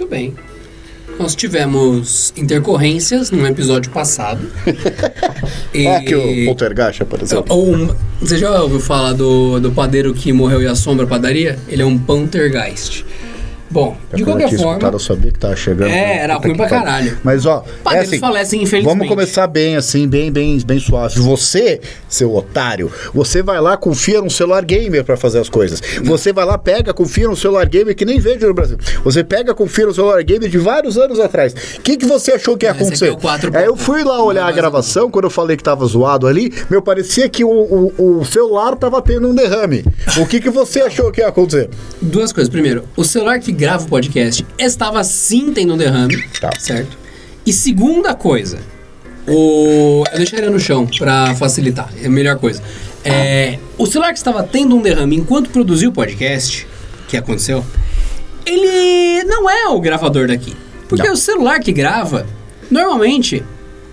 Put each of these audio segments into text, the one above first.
Muito bem. Nós tivemos intercorrências num episódio passado. E- É que o Poltergeist, por exemplo. Ou um- você já ouviu falar do, do padeiro que morreu e assombra a padaria? Ele é um Poltergeist. Bom, de qualquer forma. escutado, eu sabia que tava chegando. É, era ruim pra caralho. Mas, ó, é Padeiros assim, falecem, infelizmente. vamos começar bem, assim, bem, bem, bem suave. Você, seu otário, você vai lá, confia num celular gamer pra fazer as coisas. Você vai lá, pega, confia num celular gamer que nem vende no Brasil. Você pega, confia num celular gamer de vários anos atrás. O que, que você achou que ia aqui acontecer? é o 4 Aí eu fui lá olhar a gravação, quando eu falei que tava zoado ali, meu, parecia que o, o, o celular tava tendo um derrame. O que, que você achou que ia acontecer? Duas coisas. Primeiro, o celular que grava o podcast estava sim tendo um derrame. Tá. Certo? E segunda coisa, o. Eu deixaria no chão pra facilitar. É a melhor coisa. É, o celular que estava tendo um derrame enquanto produziu o podcast, que aconteceu, ele não é o gravador daqui. Porque Não. o celular que grava, normalmente,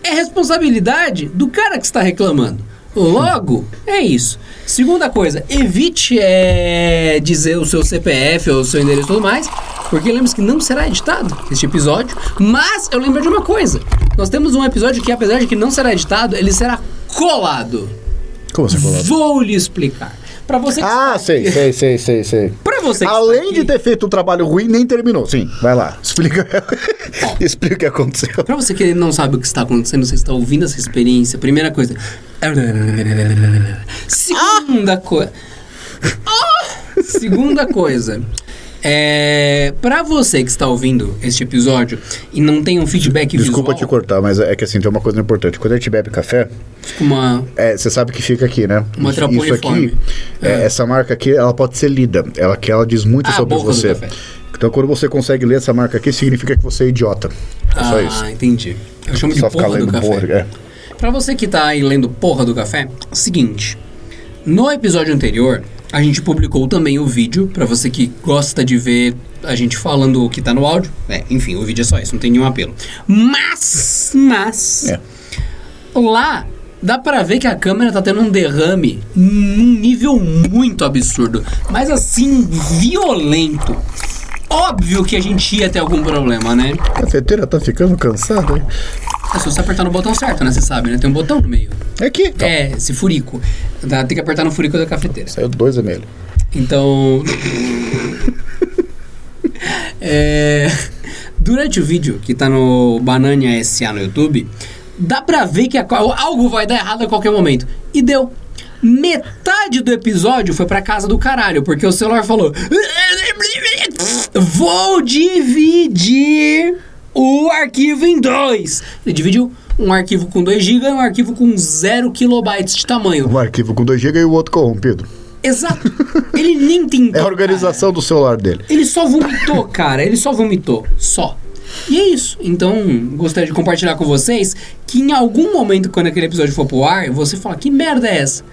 é responsabilidade do cara que está reclamando. Logo, é isso. Segunda coisa, evite é, dizer o seu CPF ou o seu endereço e tudo mais, porque lembre-se que não será editado este episódio. Mas eu lembro de uma coisa: nós temos um episódio que, apesar de que não será editado, ele será colado. Como você falou? Vou lhe explicar. Pra você que Ah, sei, sei, sei, sei, sei. Pra você que Além de aqui- ter feito um trabalho ruim, nem terminou. Sim, vai lá. Explica. Explica o que aconteceu. Pra você que não sabe o que está acontecendo, você está ouvindo essa experiência, primeira coisa. Segunda coisa. Segunda coisa. É. Pra você que está ouvindo este episódio e não tem um feedback Desculpa te visual, cortar, mas é que assim, tem uma coisa importante. Quando a gente bebe café, uma. é, você sabe que fica aqui, né? Uma Isso- Isso aqui, é, É. essa marca aqui, ela pode ser lida. Ela, que ela diz muito Ah, sobre você. Então, quando você consegue ler essa marca aqui, significa que você é idiota. É só ah, isso. entendi. Eu chamo de Só ficar porra do lendo café. porra. É. Pra você que tá aí lendo porra do café, seguinte. No episódio anterior, a gente publicou também o vídeo, pra você que gosta de ver a gente falando o que tá no áudio. É, enfim, o vídeo é só isso, não tem nenhum apelo. Mas, mas, É. lá dá pra ver que a câmera tá tendo um derrame num nível muito absurdo, mas assim, violento. Óbvio que a gente ia ter algum problema, né? A cafeteira tá ficando cansada, hein? É só você apertar no botão certo, né? Você sabe, né? Tem um botão no meio. É aqui. Então, É, esse furico. Tem que apertar no furico da cafeteira. Saiu dois ml. Então. é, durante o vídeo que tá no Banania SA no YouTube, dá pra ver que a- algo vai dar errado a qualquer momento. E deu. Metade do episódio foi pra casa do caralho, porque o celular falou: Vou dividir o arquivo em dois. Ele dividiu um arquivo com 2 GB e um arquivo com 0 kilobytes de tamanho. Um arquivo com 2 GB e o outro corrompido. Exato. Ele nem tentou. É a organização do celular dele. cara. Ele só vomitou, cara. Ele só vomitou. Só. E é isso. Então, gostaria de compartilhar com vocês que em algum momento, quando aquele episódio for pro ar, você fala: que merda é essa?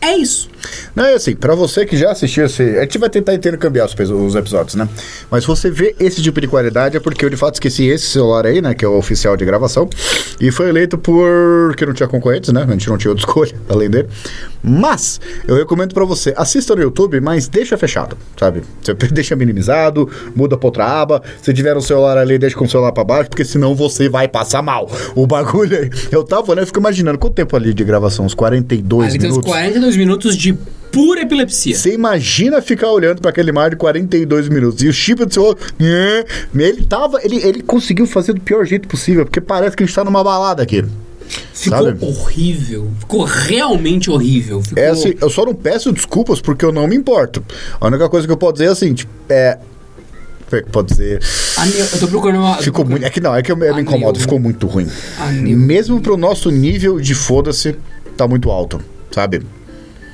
É isso. Não, é assim, pra você que já assistiu esse. A gente vai tentar intercambiar os, os episódios, né? Mas você vê esse tipo de qualidade é porque eu de fato esqueci esse celular aí, né? Que é o oficial de gravação. E foi eleito por. que não tinha concorrentes, né? A gente não tinha outra escolha além dele. Mas, eu recomendo pra você, assista no YouTube, mas deixa fechado, sabe? Você deixa minimizado, muda pra outra aba. Se tiver um celular ali, deixa com o celular pra baixo, porque senão você vai passar mal. O bagulho aí. Eu tava, né? Eu fico imaginando, quanto tempo ali de gravação? Uns 42 Ali tem uns minutos? 42 minutos de pura epilepsia. Você imagina ficar olhando para aquele mar de 42 minutos. E o chip do seu. é, Ele tava. Ele, ele conseguiu fazer do pior jeito possível, porque parece que a gente tá numa balada aqui. Ficou sabe? horrível. Ficou realmente horrível. Ficou... É assim, eu só não peço desculpas porque eu não me importo. A única coisa que eu posso dizer é assim, tipo, é. Como é que pode dizer? A neu- Eu tô procurando uma. Ficou muito. É que não, é que eu, me incomodo, ficou muito ruim. A neu- Mesmo pro nosso nível de foda-se, tá muito alto, sabe?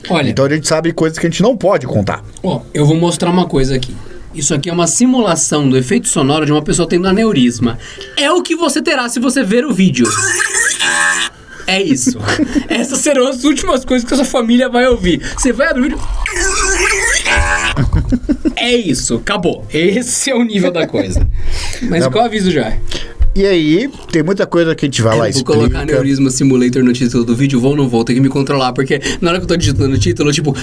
Olha, Então a gente sabe coisas que a gente não pode contar. Ó, eu vou mostrar uma coisa aqui. Isso aqui é uma simulação do efeito sonoro de uma pessoa tendo aneurisma. É o que você terá se você ver o vídeo. É isso. Essas serão as últimas coisas que a sua família vai ouvir. Você vai abrir o vídeo. É isso, acabou. Esse é o nível da coisa. Mas qual aviso já? E aí, tem muita coisa que a gente vai lá Eu e vou explica. colocar Aneurisma Simulator no título do vídeo, vou ou não vou, tem que me controlar, porque na hora que eu tô digitando o título, eu tipo.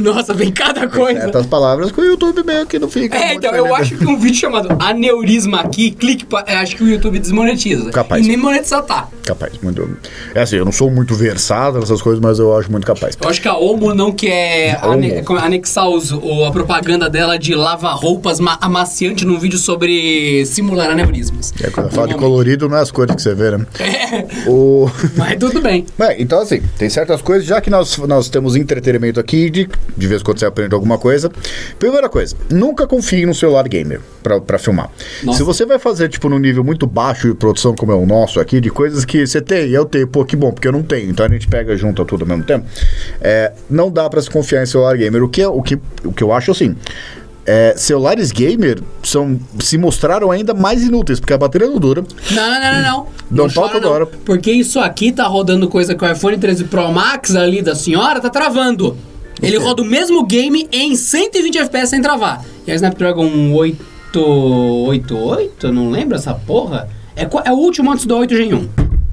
Nossa, vem cada coisa. Certas palavras que o YouTube meio que não fica. É, então, eu feliz. acho que um vídeo chamado Aneurisma aqui, clique pra, eu acho que o YouTube desmonetiza. Capaz. E nem monetizar tá. Capaz, muito. É assim, eu não sou muito versado nessas coisas, mas eu acho muito capaz. Eu acho que a Omo não quer ane- anexar os- o- a propaganda dela de lava-roupas ma- amaciante num vídeo sobre simular aneurismas. É, quando fala de colorido, não é as cores que você vê, né? É, O... mas tudo bem. Bem, então assim, tem certas coisas, já que nós, nós temos entretenimento aqui, de, de vez em quando você aprende alguma coisa. Primeira coisa, nunca confie no celular gamer pra, pra filmar. Nossa. Se você vai fazer, tipo, num nível muito baixo de produção, como é o nosso aqui, de coisas que você tem, eu tenho, pô, que bom, porque eu não tenho, então a gente pega junto tudo ao mesmo tempo, é, não dá pra se confiar em celular gamer. O que, é- o que, o que eu acho, assim... é, celulares gamer são, se mostraram ainda mais inúteis, porque a bateria não dura. Não, não, não, não. Não, Não toca toda hora. Porque isso aqui tá rodando coisa que o iPhone 13 Pro Max ali da senhora tá travando. Ele roda o mesmo game em 120 FPS sem travar. E a Snapdragon 888, não lembro essa porra? É, é o último antes do 8Gen1.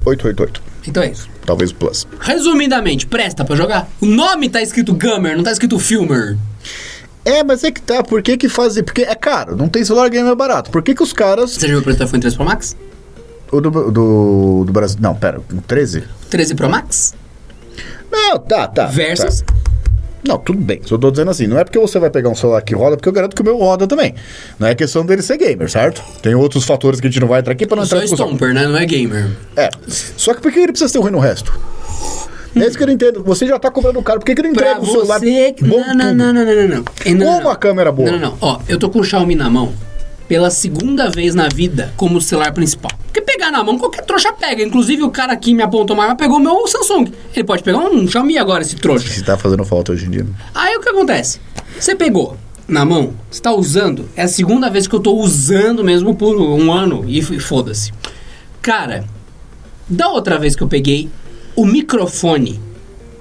888, Então é isso. talvez o Plus. Resumidamente, presta pra jogar? O nome tá escrito Gamer, não tá escrito Filmer. É, mas é que tá, por que que fazem? Porque é caro, não tem celular gamer barato. Por que que os caras... Você já viu o preço do iPhone 13 Pro Max? O do, do, do Brasil... Não, pera, o 13? 13 Pro Max? Não, tá, tá. Versus? tá. Não, tudo bem, só tô dizendo assim, não é porque você vai pegar um celular que roda, porque eu garanto que o meu roda também. Não é questão dele ser gamer, certo? Tem outros fatores que a gente não vai entrar aqui pra não entrar em discussão. Stomper, né? Não é gamer. É, só que por que ele precisa ter ruim no resto? É isso que eu não entendo. Você já tá cobrando caro, por que que ele não Pra entrega o celular você... bom Não, não, não, não, não, não, não. Ou uma câmera boa? Não, não, não. Ó, eu tô com o Xiaomi na mão pela segunda vez na vida como celular principal. Porque pegar na mão, qualquer trouxa pega. Inclusive, o cara aqui me apontou mais, pegou o meu Samsung. Ele pode pegar um Xiaomi agora, esse trouxa. Se tá fazendo falta hoje em dia. Aí o que acontece? Você pegou na mão, você tá usando, é a segunda vez que eu tô usando mesmo por um ano e foda-se. Cara, da outra vez que eu peguei, o microfone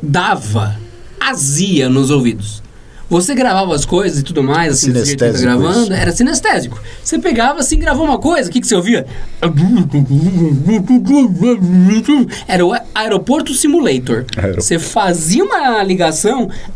dava azia nos ouvidos. Você gravava as coisas e tudo mais, assim, tá Sinestésico gravando, isso. era sinestésico. Você pegava assim, gravou uma coisa, o que, que você ouvia? Era o Aeroporto Simulator. Você fazia uma ligação.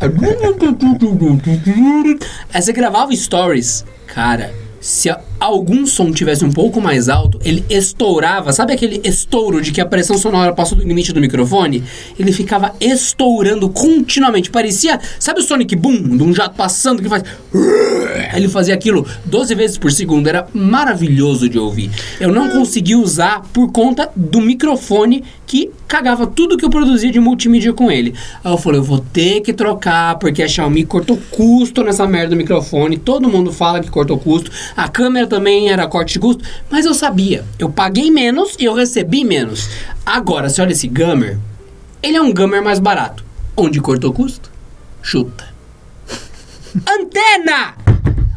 Aí você gravava stories. Cara, se algum som tivesse um pouco mais alto, ele estourava. Sabe aquele estouro de que a pressão sonora passou do limite do microfone? Ele ficava estourando continuamente. Parecia. Sabe o Sonic Boom? De um jato passando que faz. Ele fazia aquilo 12 vezes por segundo. Era maravilhoso de ouvir. Eu não consegui usar por conta do microfone que cagava tudo que eu produzia de multimídia com ele. Aí eu falei, eu vou ter que trocar, porque a Xiaomi cortou custo nessa merda do microfone. Todo mundo fala que cortou custo. A câmera também era corte de custo. Mas eu sabia. Eu paguei menos e eu recebi menos. Agora, se olha esse Gamer, ele é um Gamer mais barato. Onde cortou custo? Chuta. Antena!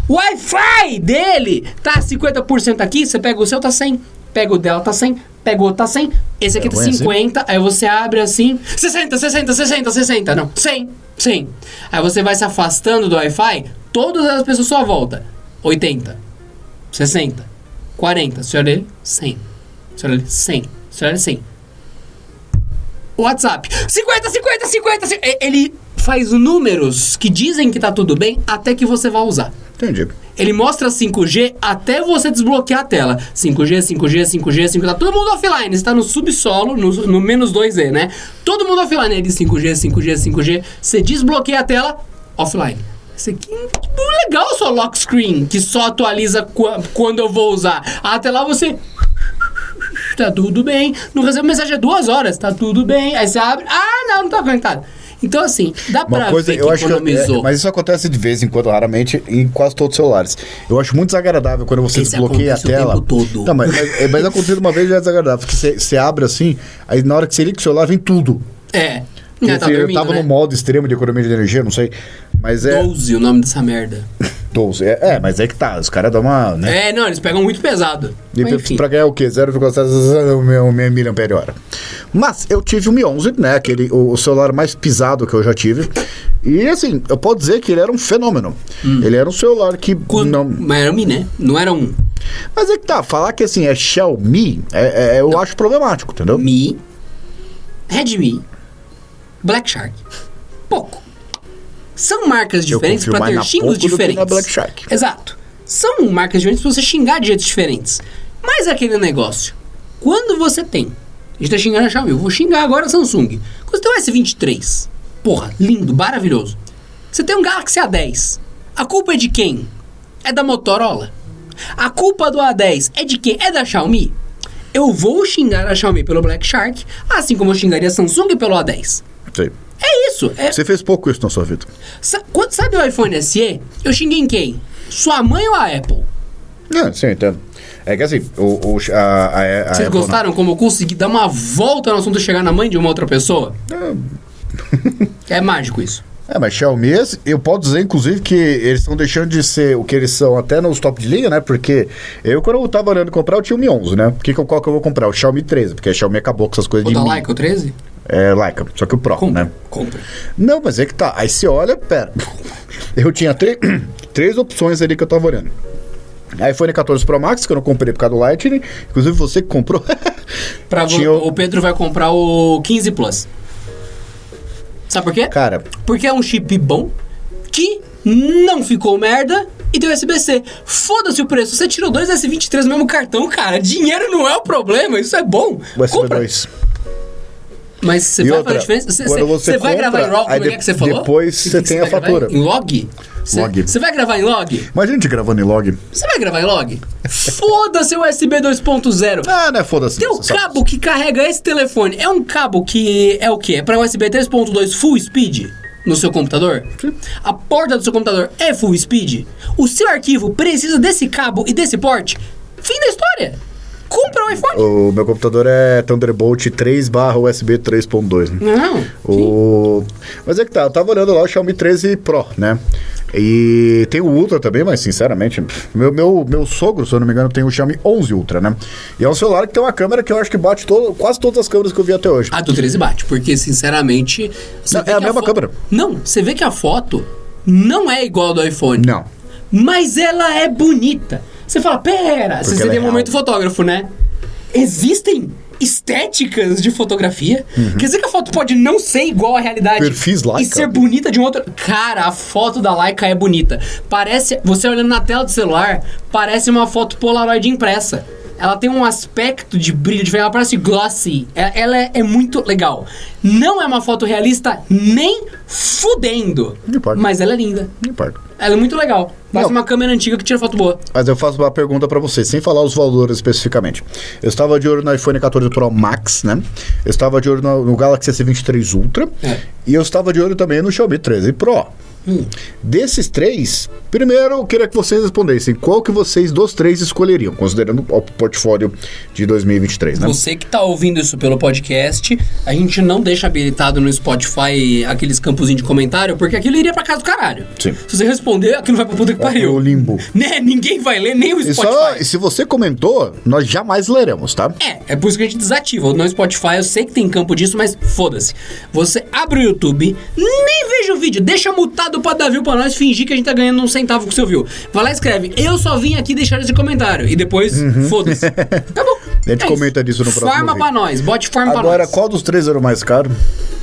Wi-Fi dele tá 50% aqui, você pega o seu, tá 100. Pega o dela, tá 100. Pega o outro, tá 100. Esse aqui É tá ruim assim? 50. Aí você abre assim. 60, 60, 60, 60. Não, 100, 100. Aí você vai se afastando do Wi-Fi. Todas as pessoas à sua volta. 80, 60, 40. Você olha ele, 100. Você olha ele, 100. Você olha ele, 100. WhatsApp. 50, 50, 50, 50. E- Ele faz números que dizem que tá tudo bem até que você vai usar. Entendi. Ele mostra 5G até você desbloquear a tela. 5G, 5G, 5G, 5G. Tá todo mundo offline. Você tá no subsolo, no, no menos 2E, né? Todo mundo offline. Ele 5G, 5G, 5G. Você desbloqueia a tela, offline. Isso aqui é legal o seu lock screen, que só atualiza qua- quando eu vou usar. Até lá você. Tá tudo bem. Não recebe mensagem há duas horas. Tá tudo bem. Aí você abre. Ah, não, não tá conectado. Então, assim, dá Uma pra coisa, ver eu que acho que. economizou. é, mas isso acontece de vez em quando, raramente, em quase todos os celulares. Eu acho muito desagradável quando você Isso desbloqueia a acontece o tela. tempo todo. Não, mas, mas, mas aconteceu uma vez já é desagradável. Porque você, você abre assim, aí na hora que você liga o celular vem tudo. É. Porque É, tá dormindo, tava né? no modo extremo de economia de energia, não sei. Mas é. 12 o nome dessa merda. 12. É, é, mas é que tá. Os caras dão uma. Né? É, não, eles pegam muito pesado. E Mas, enfim. pra ganhar o quê? 0,7 mAh. hora. Mas eu tive o Mi 11, né? Aquele, o, o celular mais pisado que eu já tive. E assim, eu posso dizer que ele era um fenômeno. Ele era um celular que Quando- não... Mas era um Mi, né? Não era um Mas é que tá, falar que assim é Xiaomi, é, é- eu acho problemático, entendeu? Mi, Redmi, Black Shark. Pouco. São marcas diferentes para ter xingos que na diferentes. Black Shark. Exato. São marcas diferentes pra você xingar de jeitos diferentes. Mas aquele negócio. Quando você tem. A gente tá xingando a Xiaomi. Eu vou xingar agora a Samsung. Quando você tem um S23. Porra, lindo, maravilhoso. Você tem um Galaxy A10. A culpa é de quem? É da Motorola? A culpa do A10 é de quem? É da Xiaomi? Eu vou xingar a Xiaomi pelo Black Shark, assim como eu xingaria a Samsung pelo A10. Sei. É isso. É, Você fez pouco isso na sua vida. Sa- quando sabe o iPhone SE? Eu xinguei em quem? Sua mãe ou a Apple? Não, sim, eu entendo. É que assim, o, o, a, a, a Vocês Apple- gostaram como eu consegui dar uma volta no assunto chegar na mãe de uma outra pessoa? É mágico isso. É, mas Xiaomi, eu posso dizer, inclusive, que eles estão deixando de ser o que eles são até nos top de linha, né? Porque eu, quando eu tava olhando comprar, eu tinha o Mi 11, né? Que, qual que eu vou comprar? O Xiaomi 13, porque a Xiaomi acabou com essas coisas de da Mi. Leica, o 13? É, Leica, só que o Pro, Compra. né? Compra. Não, mas é que tá. Aí você olha, pera. Eu tinha três, opções ali que eu tava olhando. iPhone 14 Pro Max, que eu não comprei por causa do Lightning. Inclusive você que comprou. Pra Tinha o- O Pedro vai comprar o 15 Plus. Sabe por quê? Cara, Porque é um chip bom, que não ficou merda e tem USB-C. Foda-se o preço. Você tirou dois S23 no mesmo cartão, cara. Dinheiro não é o problema, isso é bom. USB Compra. 2. Mas você vai outra, fazer diferença? Você, você- vai compra, gravar em log, como é de- que você falou? depois você tem a fatura. Em log? Você, Log. Você vai gravar em log? Imagina a gente gravando em log. Você vai gravar em log? Foda-se o USB 2.0. Ah, né? Foda-se. Tem o você sabe. cabo que carrega esse telefone. É um cabo que é o quê? É para USB 3.2 full speed no seu computador? A porta do seu computador é full speed? O seu arquivo precisa desse cabo e desse porte? Fim da história. Compra um iPhone. O meu computador é Thunderbolt 3 barra USB 3.2. Né? Não. O... Mas é que tá, eu tava olhando lá o Xiaomi 13 Pro, né? E tem o Ultra também, mas sinceramente, meu, meu, meu sogro, se eu não me engano, tem o Xiaomi 11 Ultra, né? E é um celular que tem uma câmera que eu acho que bate todo, quase todas as câmeras que eu vi até hoje. A do 13 bate, porque sinceramente. Não, é a mesma fo- câmera. Não, você vê que a foto não é igual a do iPhone. Não. Mas ela é bonita. Você fala, pera, você ela tem é um momento fotógrafo, né? Existem estéticas de fotografia. Quer dizer que a foto pode não ser igual à realidade. Uhum. Perfis Leica. E ser bonita de um outro. Cara, a foto da Leica é bonita. Parece. Você olhando na tela do celular, parece uma foto Polaroid impressa. Ela tem um aspecto de brilho diferente, ela parece glossy. É- Ela é, é muito legal. Não é uma foto realista nem fudendo. Mas ela é linda. Não importa. Ela é muito legal. Não. uma câmera antiga que tira foto boa. Mas eu faço uma pergunta pra você, sem falar os valores especificamente. Eu estava de olho no iPhone 14 Pro Max, né? Eu estava de olho no, no Galaxy S23 Ultra. É. E eu estava de olho também no Xiaomi 13 Pro. Hum. Desses três, primeiro eu queria que vocês respondessem qual que vocês dos três escolheriam, considerando o portfólio de 2023, né? Você que tá ouvindo isso pelo podcast, a gente não deixa habilitado no Spotify aqueles campozinhos de comentário, porque aquilo iria pra casa do caralho. Sim. Se você responder, aquilo vai pra puta que pariu. pro limbo. Né? Ninguém vai ler, nem o só, Spotify. e se você comentou, nós jamais leremos, tá? É, é por isso que a gente desativa. No Spotify eu sei que tem campo disso, mas foda-se. Você abre o YouTube, nem veja o vídeo, deixa mutado pra dar view pra nós, fingir que a gente tá ganhando um centavo com o seu view. Vai lá e escreve, eu só vim aqui deixar esse comentário. E depois, foda-se. Acabou. Uhum. A gente É comenta isso. disso no próximo vídeo. pra nós, bote farma pra Agora, nós. qual dos três era o mais caro?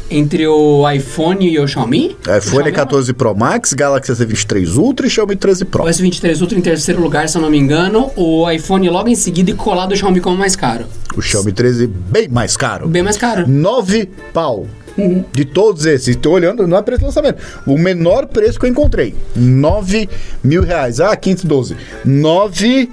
Entre o iPhone e o Xiaomi? O iPhone Xiaomi é 14 Pro Max, Galaxy S23 Ultra e Xiaomi 13 Pro. O S23 Ultra em terceiro lugar, se eu não me engano. O iPhone logo em seguida e colado o Xiaomi como mais caro. O Xiaomi 13 bem mais caro. Bem mais caro. 9 pau. Uhum. De todos esses, estou olhando, não é preço de lançamento. O menor preço que eu encontrei: 9 mil reais. Ah, 512. 9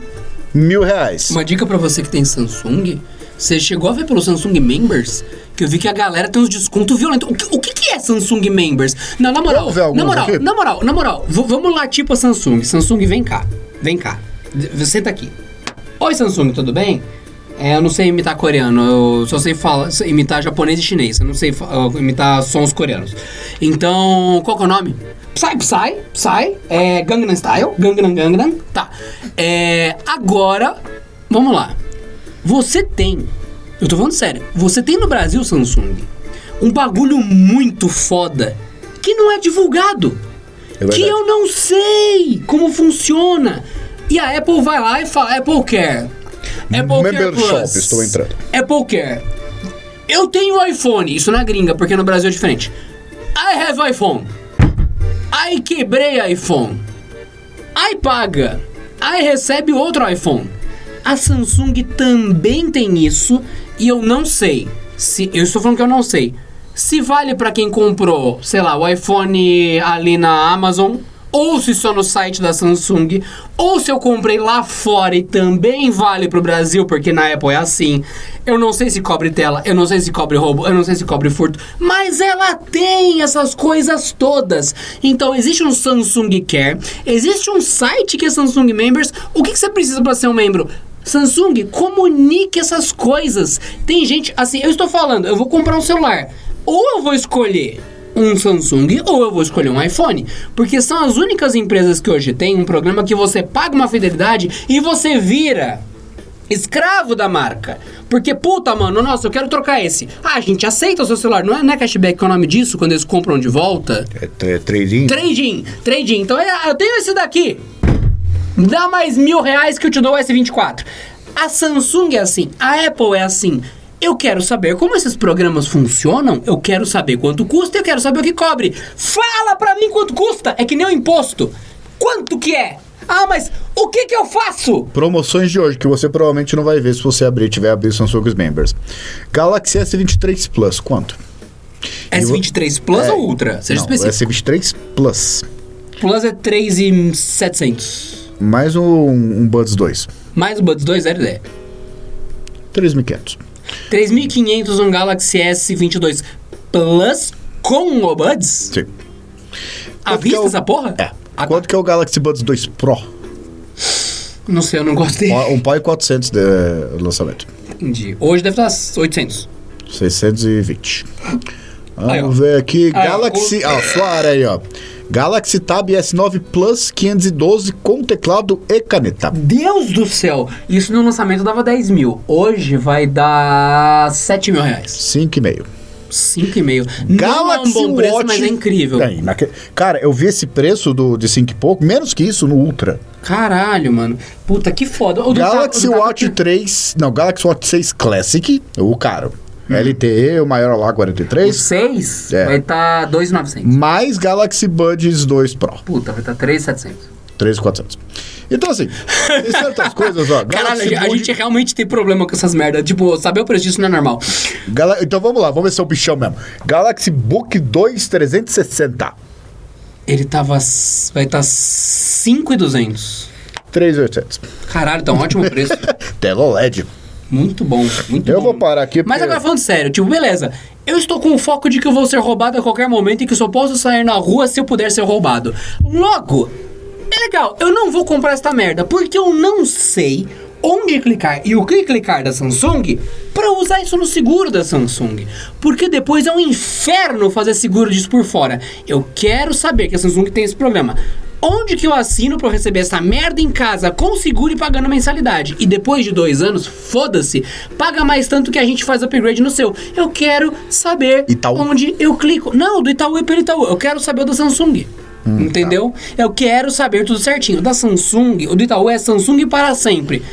mil reais. Uma dica pra você que tem Samsung. Você chegou a ver pelo Samsung Members? Que eu vi que a galera tem uns descontos violentos. O que, o que que é Samsung Members? Não, na moral, na moral, aqui? na moral, na moral. vamos lá, tipo a Samsung. Samsung, vem cá. Vem cá. D- Senta aqui. Oi, Samsung, tudo bem? É, eu não sei imitar coreano, eu só sei falar, imitar japonês e chinês, eu não sei uh, imitar sons coreanos. Então, qual que é o nome? Psy, Psy, Psy, é Gangnam Style, Gangnam Gangnam, tá. É, agora, vamos lá. Você tem, eu tô falando sério, você tem no Brasil, Samsung, um bagulho muito foda que não é divulgado. É que eu não sei como funciona. E a Apple vai lá e fala, Apple Care. Apple Care Member Plus. Shop, estou entrando. Apple Care. Eu tenho iPhone, isso na gringa, porque no Brasil é diferente. I have iPhone. Aí quebrei iPhone. Aí paga. Aí recebe outro iPhone. A Samsung também tem isso e eu não sei. Se eu estou falando que eu não sei. Se vale para quem comprou, sei lá, o iPhone ali na Amazon ou se só no site da Samsung, ou se eu comprei lá fora e também vale pro Brasil, porque na Apple é assim. Eu não sei se cobre tela, eu não sei se cobre roubo, eu não sei se cobre furto, mas ela tem essas coisas todas. Então existe um Samsung Care, existe um site que é Samsung Members. O que, que você precisa para ser um membro? Samsung, comunique essas coisas. Tem gente, assim, eu estou falando, eu vou comprar um celular. Ou eu vou escolher um Samsung ou eu vou escolher um iPhone. Porque são as únicas empresas que hoje têm um programa que você paga uma fidelidade e você vira escravo da marca. Porque, puta, mano, nossa, eu quero trocar esse. Ah, a gente aceita o seu celular. Não é, não é cashback que é o nome disso quando eles compram de volta? É, é trading? Trading, trading. Então é, eu tenho esse daqui. Dá mais mil reais que eu te dou o S24. A Samsung é assim, a Apple é assim. Eu quero saber como esses programas funcionam, eu quero saber quanto custa, eu quero saber o que cobre. Fala pra mim quanto custa! É que nem o imposto. Quanto que é? Ah, mas o que que eu faço? Promoções de hoje que você provavelmente não vai ver se você abrir, tiver abrir Samsung Members. Galaxy S23 Plus, quanto? S23 Plus É, ou Ultra? Seja não, específico. S23 Plus. Plus é 3,700. Mais um, um Buds 2. Mais o Buds 2, zero ideia. 3.500. 3.500 um Galaxy S22 Plus com o Buds? Sim. À que vista é o- essa porra? É. Ah, Quanto que é o Galaxy Buds 2 Pro? Não sei, eu não gostei. Um pau e 400 de lançamento. Entendi. Hoje deve estar 800. 620. Vamos Aí, ver aqui. Aí, ó, Galaxy. o- Ó, sua área aí, ó. Galaxy Tab S9 Plus 512 com teclado e caneta. Deus do céu! Isso no lançamento dava 10 mil. Hoje vai dar 7 mil reais. 5,5. 5,5. Não é um Galaxy bom preço, Watch. mas é incrível. Aí, naque- Cara, eu vi esse preço do, de 5 e pouco, menos que isso no Ultra. Caralho, mano. Puta, que foda. O Galaxy do Watch 3. Não, Galaxy Watch 6 Classic, o caro. LTE, o maior lá, O 43. 6 É. vai estar 2,900. Mais Galaxy Buds 2 Pro. Puta, vai estar 3,700. 3,400. Então, assim, tem certas coisas, ó. Caralho, Galaxy a Bud- gente realmente tem problema com essas merdas. Tipo, saber o preço disso não é normal. Gala- Então vamos lá, vamos ver se é o bichão mesmo. Galaxy Book 2 360. Ele tava. Vai estar 5,200. 3,800. Caralho, tá um ótimo preço. Tela OLED. Muito bom, muito Eu bom. vou parar aqui Mas agora falando sério, tipo, beleza. Eu estou com o foco de que eu vou ser roubado a qualquer momento e que só posso sair na rua se eu puder ser roubado. Logo, é legal, eu não vou comprar esta merda, porque eu não sei onde clicar e o que clicar da Samsung para usar isso no seguro da Samsung. Porque depois é um inferno fazer seguro disso por fora. Eu quero saber que a Samsung tem esse programa. Onde que eu assino pra eu receber essa merda em casa com seguro e pagando mensalidade? E depois de dois anos, foda-se, paga mais tanto que a gente faz upgrade no seu. Eu quero saber Itaú. onde eu clico. Não, do Itaú é pelo Itaú. Eu quero saber o da Samsung. Hum, Entendeu? tá. Eu quero saber tudo certinho. O da Samsung, o do Itaú é Samsung para sempre.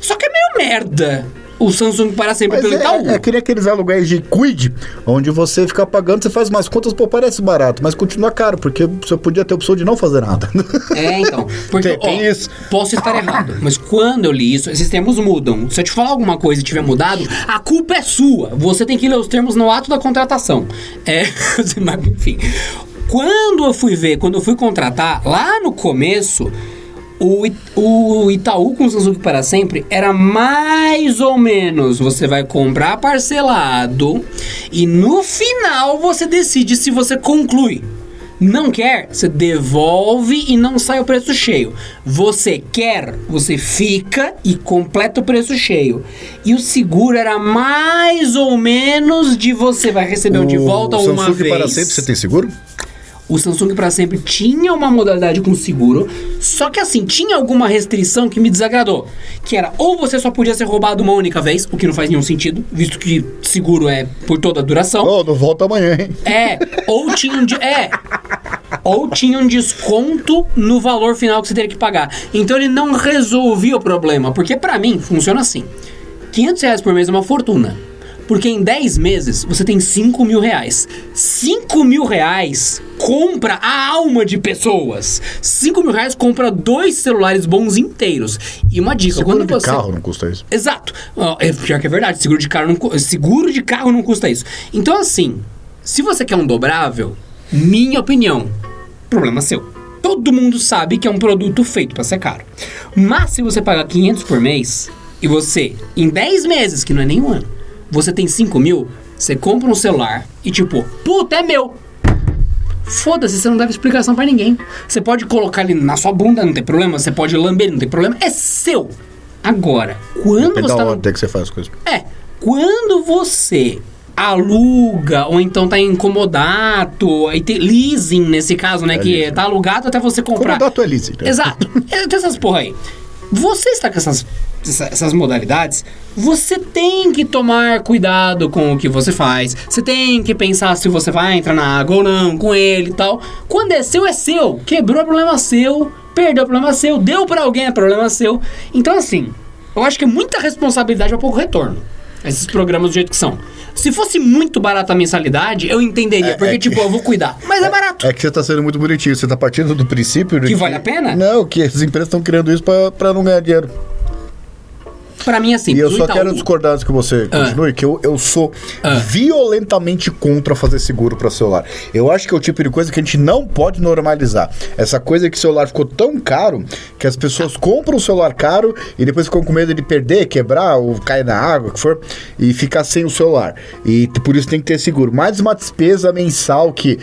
Só que é meio merda o Samsung para sempre Mas pelo Itaú. é, é que nem aqueles aluguéis de Quid, onde você fica pagando, você faz umas contas, pô, parece barato, mas continua caro, porque você podia ter a opção de não fazer nada. É, então. Porque, Tem- tem ó, isso. posso estar errado, mas quando eu li isso, esses termos mudam. Se eu te falar alguma coisa e tiver mudado, a culpa é sua. Você tem que ler os termos no ato da contratação. É, mas, enfim. Quando eu fui ver, quando eu fui contratar, lá no começo, o, o Itaú com Samsung para sempre era mais ou menos. Você vai comprar parcelado e no final você decide se você conclui. Não quer, você devolve e não sai o preço cheio. Você quer, você fica e completa o preço cheio. E o seguro era mais ou menos de você vai receber de volta o uma Samsung vez. para sempre, você tem seguro? O Samsung para sempre tinha uma modalidade com seguro, só que assim, tinha alguma restrição que me desagradou. Que era ou você só podia ser roubado uma única vez, o que não faz nenhum sentido, visto que seguro é por toda a duração. Oh, não volta amanhã, hein? É, ou tinha um de, é, ou tinha um desconto no valor final que você teria que pagar. Então ele não resolvia o problema, porque pra mim funciona assim. 500 reais por mês é uma fortuna. Porque em 10 meses você tem 5 mil reais. 5 mil reais compra a alma de pessoas. 5 mil reais compra dois celulares bons inteiros. E uma dica, Seguro quando de você. carro não custa isso. Exato. É pior que é verdade. Seguro de carro não, seguro de carro não custa isso. Então, assim, se você quer um dobrável, minha opinião, problema seu. Todo mundo sabe que é um produto feito pra ser caro. Mas se você pagar 500 por mês e você, em 10 meses, que não é nem um ano, você tem 5 mil, você compra um celular e tipo, puta, é meu. Foda-se, você não deve explicação pra ninguém. Você pode colocar ele na sua bunda, não tem problema. Você pode lamber, não tem problema. É seu. Agora, quando Depende você da tá no- que você faz as coisas. é, quando você aluga ou então tá em comodato, aí tem leasing nesse caso, né, É que leasing. tá alugado até você comprar. Comodato é leasing, né? Exato. É, tem essas porra aí. Você está com essas, essa- essas modalidades, você tem que tomar cuidado com o que você faz. Você tem que pensar se você vai entrar na água ou não com ele e tal. Quando é seu, é seu. Quebrou, é problema seu. Perdeu, é problema seu. Deu pra alguém, é problema seu. Então, assim, eu acho que é muita responsabilidade a pouco retorno. Esses programas do jeito que são. Se fosse muito barata a mensalidade, eu entenderia. É, porque, é que- tipo, eu vou cuidar. Mas é, barato. É que você tá sendo muito bonitinho. Você tá partindo do princípio... de Que vale a pena? Não, que as empresas estão criando isso pra não ganhar dinheiro. Pra mim, assim, E eu só Itaú- quero discordar antes que você Ah. continue, que eu, eu sou Ah. violentamente contra fazer seguro para celular. Eu acho que é o tipo de coisa que a gente não pode normalizar. Essa coisa que o celular ficou tão caro que as pessoas compram um celular caro e depois ficam com medo de perder, quebrar ou cair na água, o que for, e ficar sem o celular. E por isso tem que ter seguro. Mais uma despesa mensal que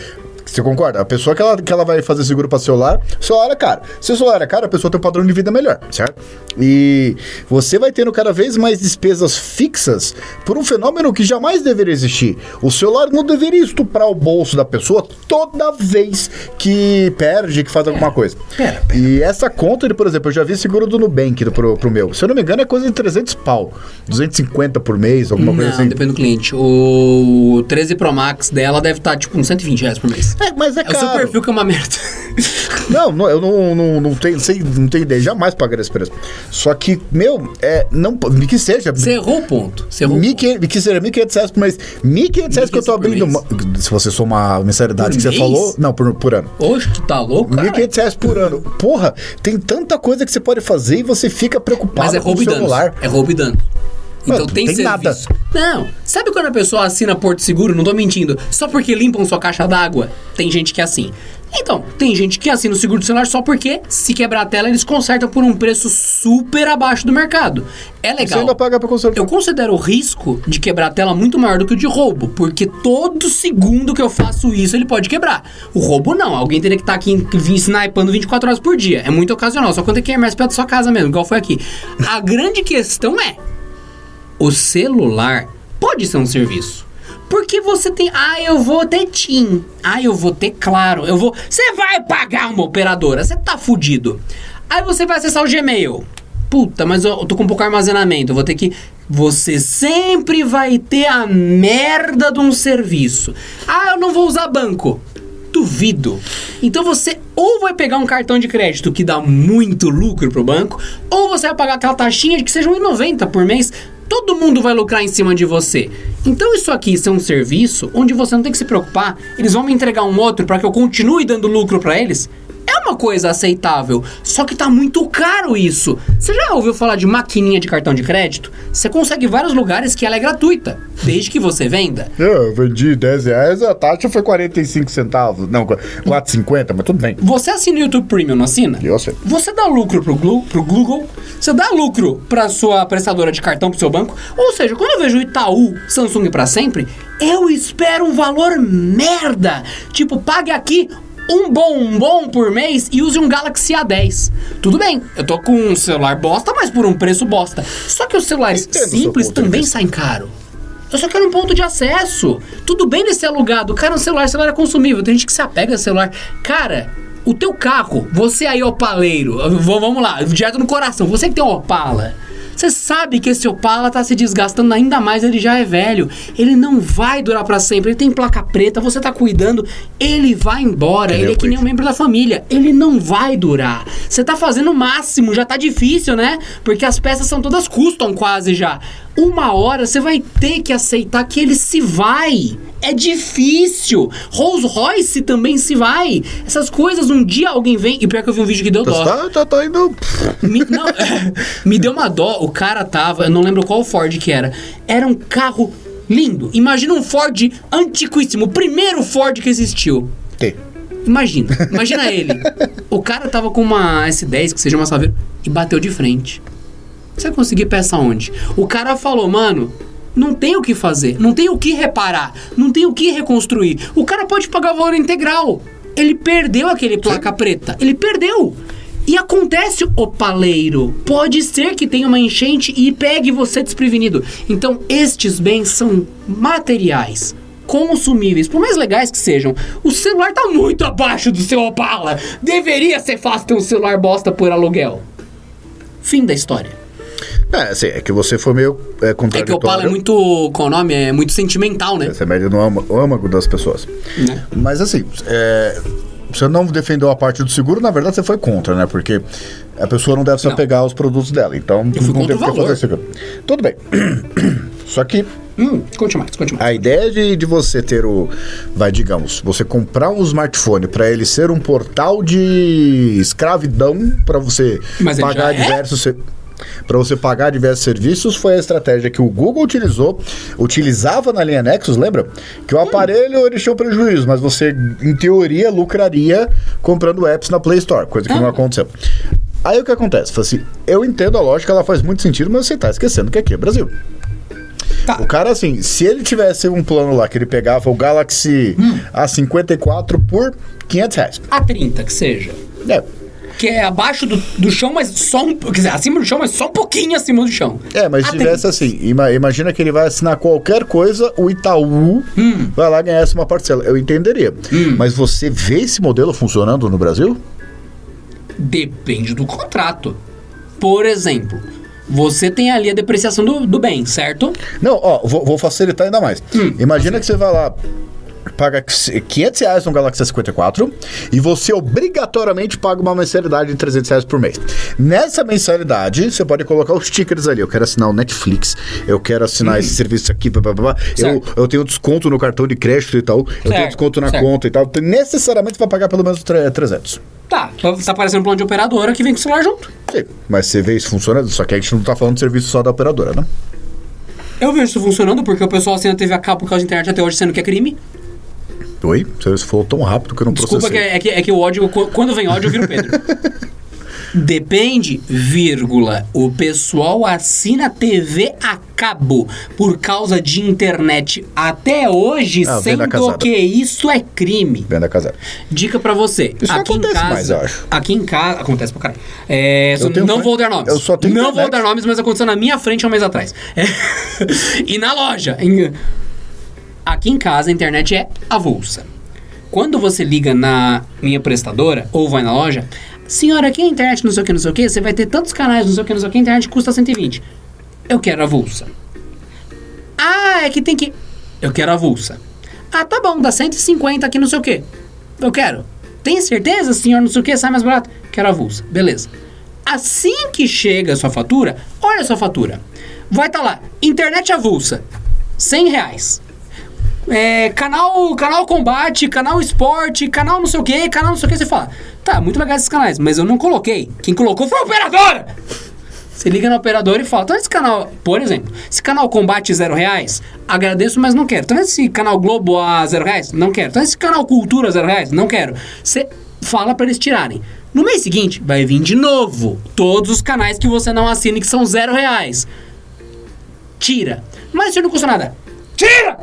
você concorda? A pessoa que ela, que ela vai fazer seguro para celular, celular é caro. Se o celular é caro, a pessoa tem um padrão de vida melhor, certo? E você vai tendo cada vez mais despesas fixas por um fenômeno que jamais deveria existir. O celular não deveria estuprar o bolso da pessoa toda vez que perde, que faz alguma coisa. pera, pera. E essa conta, por exemplo, eu já vi seguro do Nubank do- pro, pro meu. Se eu não me engano, é coisa de 300 pau. 250 por mês, alguma coisa Não, assim. depende do cliente. O 13 Pro Max dela deve estar tipo uns 120 reais por mês. É, mas é É o seu caro. perfil que é uma merda. Não, não, eu não, não, não, tenho, sei, não tenho ideia, jamais pagarei esse preço. Só que, meu, é, não, que seja. Você errou o ponto. Você errou o ponto. 1.500, que seja 1.500 reais por mês. 1.500 reais que eu tô 1.500 por abrindo. Se você somar a mensalidade que você mês? falou. Não, por, por ano. Oxe, tu tá louco, cara? 1.500 reais por ano. Porra, tem tanta coisa que você pode fazer e você fica preocupado Mas é com o celular. É roubo e danos. Então Mano, tem, tem serviço. nada. Não, sabe quando a pessoa assina Porto Seguro, não tô mentindo, só porque limpam sua caixa d'água? Tem gente que é assim. Então, tem gente que assina o seguro do celular só porque, se quebrar a tela, eles consertam por um preço super abaixo do mercado. É Você legal. ainda paga pra consertar. Eu considero o risco de quebrar a tela muito maior do que o de roubo, porque todo segundo que eu faço isso, ele pode quebrar. O roubo não, alguém teria que estar aqui vir snipando 24 horas por dia. É muito ocasional, só quando tem que ir mais perto da sua casa mesmo, igual foi aqui. A grande questão é: o celular pode ser um serviço. Porque você tem, ah, eu vou ter TIM, ah, eu vou ter Claro, eu vou. Você vai pagar uma operadora, você tá fudido. Aí você vai acessar o Gmail. Puta, mas eu, tô com pouco armazenamento, eu vou ter que. Você sempre vai ter a merda de um serviço. Ah, eu não vou usar banco. Duvido. Então você ou vai pegar um cartão de crédito que dá muito lucro pro banco, ou você vai pagar aquela taxinha de que seja 1,90 por mês. Mundo vai lucrar em cima de você. Então isso aqui é um serviço onde você não tem que se preocupar. Eles vão me entregar um outro para que eu continue dando lucro para eles. É uma coisa aceitável, só que tá muito caro isso. Você já ouviu falar de maquininha de cartão de crédito? Você consegue vários lugares que ela é gratuita, desde que você venda. Eu vendi 10 reais, a taxa foi 45 centavos. Não, 4,50, mas tudo bem. Você assina o YouTube Premium, não assina? Eu sei. Você dá lucro pro, Glu, pro Google, você dá lucro pra sua prestadora de cartão, pro seu banco. Ou seja, quando eu vejo Itaú, Samsung pra sempre, eu espero um valor merda. Tipo, pague aqui um bombom por mês e use um Galaxy A10. Tudo bem, eu tô com um celular bosta, mas por um preço bosta. Só que os celulares Entendo simples também saem caro. Eu só quero um ponto de acesso. Tudo bem de ser alugado. Cara, um celular, celular é consumível. Tem gente que se apega a celular. Cara, o teu carro, você aí, opaleiro, vamos lá, direto no coração, você que tem um Opala. Você sabe que esse Opala tá se desgastando ainda mais, ele já é velho. Ele não vai durar pra sempre. Ele tem placa preta, você tá cuidando, ele vai embora. Ele é é que nem um membro da família. Ele não vai durar. Você tá fazendo o máximo, já tá difícil, né? Porque as peças são todas custom quase já. Uma hora você vai ter que aceitar que ele se vai. É difícil. Rolls Royce também se vai. Essas coisas, um dia alguém vem. E pior que eu vi um vídeo que deu dó. Tá, tá, tá indo. Me, não, me deu uma dó. O cara tava, eu não lembro qual Ford que era. Era um carro lindo. Imagina um Ford antiquíssimo. O primeiro Ford que existiu. Tem. Imagina, imagina ele. O cara tava com uma S10, que seja uma Saveiro, e bateu de frente. Você vai conseguir peça onde? O cara falou, mano, não tem o que fazer, não tem o que reparar, não tem o que reconstruir. O cara pode pagar o valor integral. Ele perdeu aquele placa preta. Ele perdeu. E acontece o paleiro. Pode ser que tenha uma enchente e pegue você desprevenido. Então, estes bens são materiais consumíveis, por mais legais que sejam, o celular tá muito abaixo do seu Opala. Deveria ser fácil ter um celular bosta por aluguel. Fim da história. É, assim, é que você foi meio é, É contraditório. que o Opala é muito, qual é o nome? É muito sentimental, né? Você mede no âmago, das pessoas. Né? Mas assim, é, você não defendeu a parte do seguro, na verdade você foi contra, né? Porque a pessoa não deve se apegar aos produtos dela. Então Eu fui não tem o que fazer seguro. Tudo bem. Só que Hum, conte mais, conte mais. a ideia de, de você ter o. Vai, digamos, você comprar um smartphone para ele ser um portal de escravidão para você Mas pagar já é? Para você pagar diversos serviços, foi a estratégia que o Google utilizou, utilizava na linha Nexus, lembra? Que o Hum. aparelho ele tinha um prejuízo, mas você, em teoria, lucraria comprando apps na Play Store, coisa que Ah. não aconteceu. Aí o que acontece? Fala assim, eu entendo a lógica, ela faz muito sentido, mas você tá esquecendo que aqui é Brasil. Tá. O cara, assim, se ele tivesse um plano lá que ele pegava o Galaxy Hum. A54 por 500 reais. A 30, que seja. É, Que é abaixo do, do chão, mas só um. Quer dizer, acima do chão, mas só um pouquinho acima do chão. é mas se tivesse 30. assim, ima- imagina que ele vai assinar qualquer coisa, o Itaú Hum. vai lá ganhar essa uma parcela. Eu entenderia. Mas você vê esse modelo funcionando no Brasil? Depende do contrato. Por exemplo, você tem ali a depreciação do, do bem, certo? Não, ó, vou, vou facilitar ainda mais. Hum. Imagina que você vai lá, paga 500 reais no Galaxy S54 e você obrigatoriamente paga uma mensalidade de 300 reais por mês. Nessa mensalidade, você pode colocar os stickers ali. Eu quero assinar o Netflix, eu quero assinar esse serviço aqui, blá, blá, blá. Eu, Hum. Eu tenho desconto no cartão de crédito e tal, eu tenho desconto na certo. conta e tal. Então, necessariamente vai pagar pelo menos tre- 300. Tá, tá parecendo um plano de operadora que vem com o celular junto. Sim, mas você vê isso funcionando, só que a gente não tá falando de serviço só da operadora, né? Eu vejo isso funcionando porque o pessoal assina TV a cabo por causa da internet até hoje, sendo que é crime. Oi? Você falou tão rápido que eu não Desculpa, que processei. é, é que, é que o ódio, qu- quando vem ódio, eu viro Pedro. Depende, vírgula. O pessoal assina TV a cabo por causa de internet até hoje, Ah, sendo casada. que isso é crime. Venda casada. Dica pra você. Isso aqui em acontece casa, mais, eu acho. Aqui em casa. Acontece pra caralho. É, só- não vou dar nomes. eu só tenho Não internet. vou dar nomes, mas aconteceu na minha frente há um mês atrás. É. e na loja. em- Aqui em casa a internet é avulsa. Quando você liga na minha prestadora ou vai na loja, senhora, aqui a internet não sei o que, não sei o que, você vai ter tantos canais, não sei o que, não sei o que, a internet custa 120. Eu quero avulsa. Ah, é que tem que. Eu quero avulsa. Ah, tá bom, dá 150 aqui, não sei o que. Eu quero. Tem certeza, senhor, não sei o que, sai mais barato? Quero avulsa. Beleza. Assim que chega a sua fatura, olha a sua fatura. Vai estar lá, internet avulsa, 100 reais. É, canal, canal combate, canal esporte, canal não sei o que, canal não sei o que, você fala, tá, muito legal esses canais, mas eu não coloquei. Quem colocou foi a operadora! Você liga na operadora e fala, então esse canal, por exemplo, esse canal combate zero reais, agradeço, mas não quero. Então esse canal Globo a zero reais, não quero. Então esse canal Cultura zero reais, não quero. Você fala pra eles tirarem. No mês seguinte, vai vir de novo todos os canais que você não assina que são zero reais. Tira. Mas isso não custa nada. Tira!